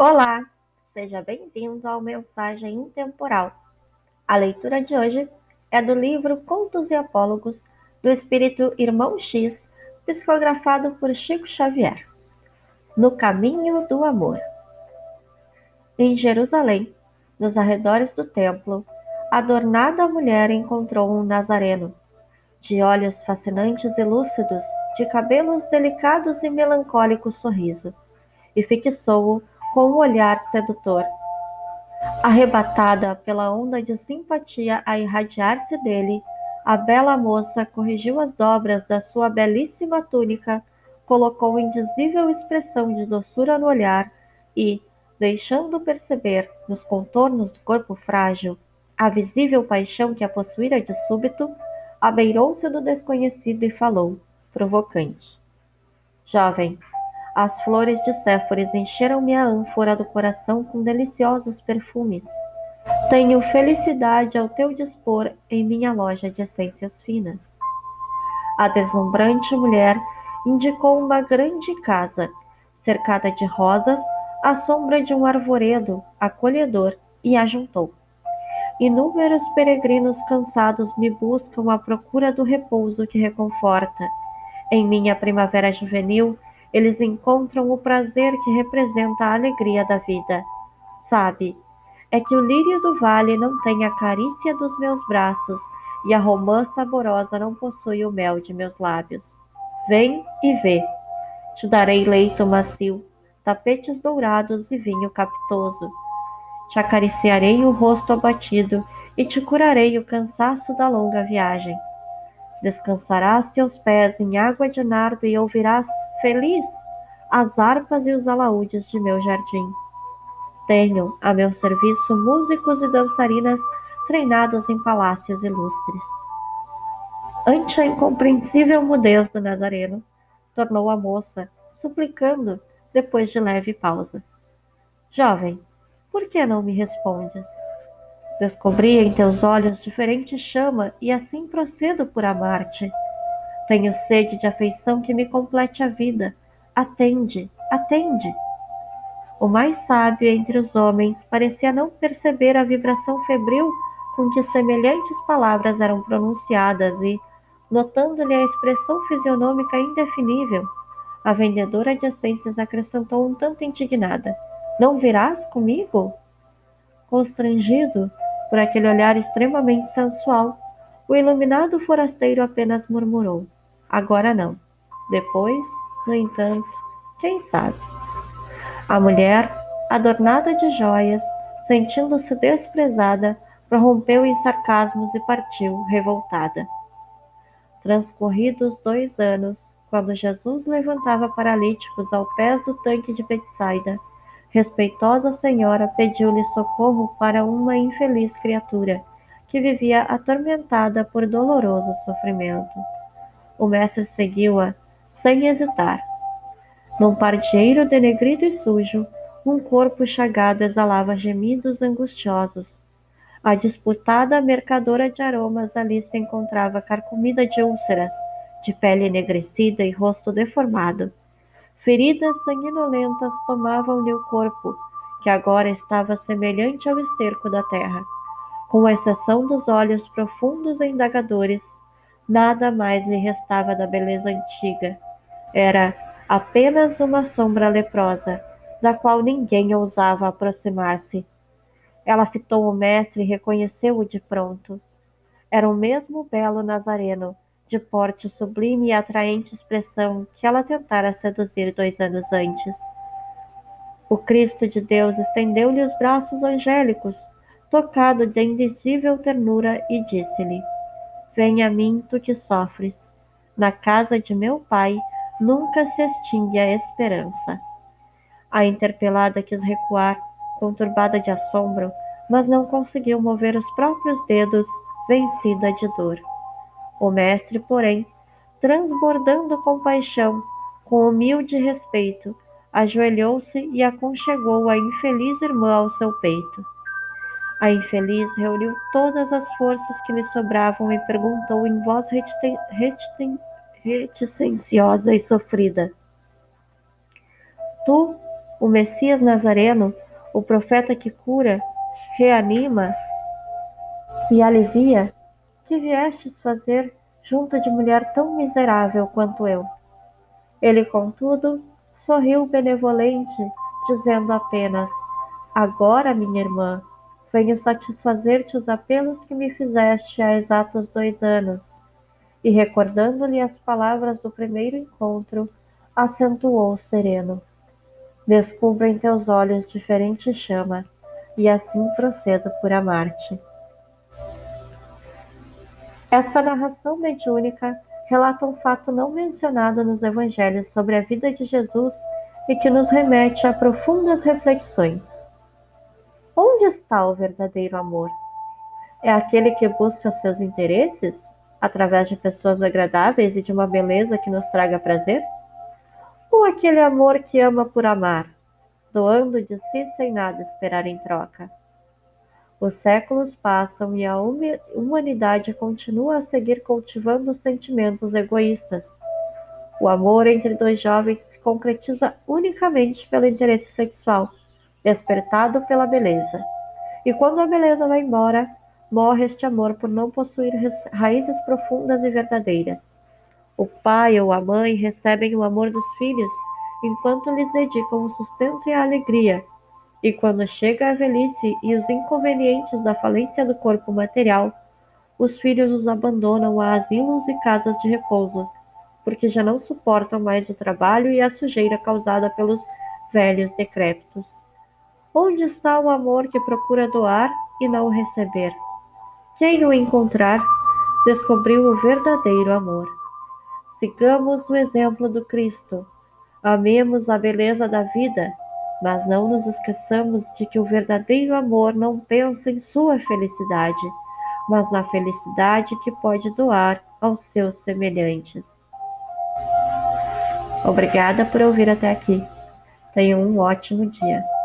Olá, seja bem-vindo ao Mensagem Intemporal. A leitura de hoje é do livro Contos e Apólogos do Espírito Irmão X, psicografado por Chico Xavier. No caminho do amor. Em Jerusalém, nos arredores do templo, adornada mulher encontrou um nazareno, de olhos fascinantes e lúcidos, de cabelos delicados e melancólico sorriso, e fixou-o com um olhar sedutor. Arrebatada pela onda de simpatia a irradiar-se dele, a bela moça corrigiu as dobras da sua belíssima túnica, colocou indizível expressão de doçura no olhar e, deixando perceber, nos contornos do corpo frágil, a visível paixão que a possuíra de súbito, abeirou-se do desconhecido e falou, provocante: Jovem, as flores de Séforis encheram-me a ânfora do coração com deliciosos perfumes. Tenho felicidade ao teu dispor em minha loja de essências finas. A deslumbrante mulher indicou uma grande casa, cercada de rosas, à sombra de um arvoredo acolhedor, e ajuntou. Inúmeros peregrinos cansados me buscam à procura do repouso que reconforta. Em minha primavera juvenil, eles encontram o prazer que representa a alegria da vida. Sabe, é que o lírio do vale não tem a carícia dos meus braços e a romã saborosa não possui o mel de meus lábios. Vem e vê. Te darei leito macio, tapetes dourados e vinho capitoso. Te acariciarei o rosto abatido e te curarei o cansaço da longa viagem. Descansarás teus pés em água de nardo e ouvirás, feliz, as harpas e os alaúdes de meu jardim. Tenho a meu serviço músicos e dançarinas treinados em palácios ilustres. Ante a incompreensível mudez do Nazareno, tornou a moça, suplicando, depois de leve pausa: Jovem, por que não me respondes? Descobri em teus olhos diferente chama e assim procedo por amar-te. Tenho sede de afeição que me complete a vida. Atende, atende. O mais sábio entre os homens parecia não perceber a vibração febril com que semelhantes palavras eram pronunciadas e, notando-lhe a expressão fisionômica indefinível, a vendedora de essências acrescentou um tanto indignada: Não virás comigo? Constrangido, por aquele olhar extremamente sensual, o iluminado forasteiro apenas murmurou: Agora não. Depois, no entanto, quem sabe? A mulher, adornada de joias, sentindo-se desprezada, prorrompeu em sarcasmos e partiu, revoltada. Transcorridos dois anos, quando Jesus levantava paralíticos ao pé do tanque de Betsaida, Respeitosa senhora pediu-lhe socorro para uma infeliz criatura que vivia atormentada por doloroso sofrimento. O mestre seguiu-a sem hesitar. Num pardieiro denegrido e sujo, um corpo chagado exalava gemidos angustiosos. A disputada mercadora de aromas ali se encontrava carcomida de úlceras, de pele enegrecida e rosto deformado. Feridas sanguinolentas tomavam-lhe o corpo, que agora estava semelhante ao esterco da terra. Com exceção dos olhos profundos e indagadores, nada mais lhe restava da beleza antiga. Era apenas uma sombra leprosa, da qual ninguém ousava aproximar-se. Ela fitou o mestre e reconheceu-o de pronto. Era o mesmo belo Nazareno, de porte sublime e atraente expressão que ela tentara seduzir dois anos antes. O Cristo de Deus estendeu-lhe os braços angélicos, tocado de indizível ternura, e disse-lhe: Venha a mim, tu que sofres. Na casa de meu pai nunca se extingue a esperança. A interpelada quis recuar, conturbada de assombro, mas não conseguiu mover os próprios dedos, vencida de dor. O mestre, porém, transbordando compaixão, com humilde respeito, ajoelhou-se e aconchegou a infeliz irmã ao seu peito. A infeliz reuniu todas as forças que lhe sobravam e perguntou em voz reticenciosa e sofrida: Tu, o Messias Nazareno, o profeta que cura, reanima e alivia, que viestes fazer junto de mulher tão miserável quanto eu? Ele, contudo, sorriu benevolente, dizendo apenas: Agora, minha irmã, venho satisfazer-te os apelos que me fizeste há exatos dois anos. E recordando-lhe as palavras do primeiro encontro, acentuou sereno: Descubro em teus olhos diferente chama, e assim procedo por amar-te. Esta narração mediúnica relata um fato não mencionado nos evangelhos sobre a vida de Jesus e que nos remete a profundas reflexões. Onde está o verdadeiro amor? É aquele que busca seus interesses através de pessoas agradáveis e de uma beleza que nos traga prazer? Ou aquele amor que ama por amar, doando de si sem nada esperar em troca? Os séculos passam e a humanidade continua a seguir cultivando sentimentos egoístas. O amor entre dois jovens se concretiza unicamente pelo interesse sexual, despertado pela beleza. E quando a beleza vai embora, morre este amor por não possuir raízes profundas e verdadeiras. O pai ou a mãe recebem o amor dos filhos enquanto lhes dedicam o sustento e a alegria, e quando chega a velhice e os inconvenientes da falência do corpo material, os filhos os abandonam a asilos e casas de repouso, porque já não suportam mais o trabalho e a sujeira causada pelos velhos decrépitos. Onde está o amor que procura doar e não receber? Quem o encontrar, descobriu o verdadeiro amor. Sigamos o exemplo do Cristo. Amemos a beleza da vida mas não nos esqueçamos de que o verdadeiro amor não pensa em sua felicidade, mas na felicidade que pode doar aos seus semelhantes. Obrigada por ouvir até aqui. Tenha um ótimo dia.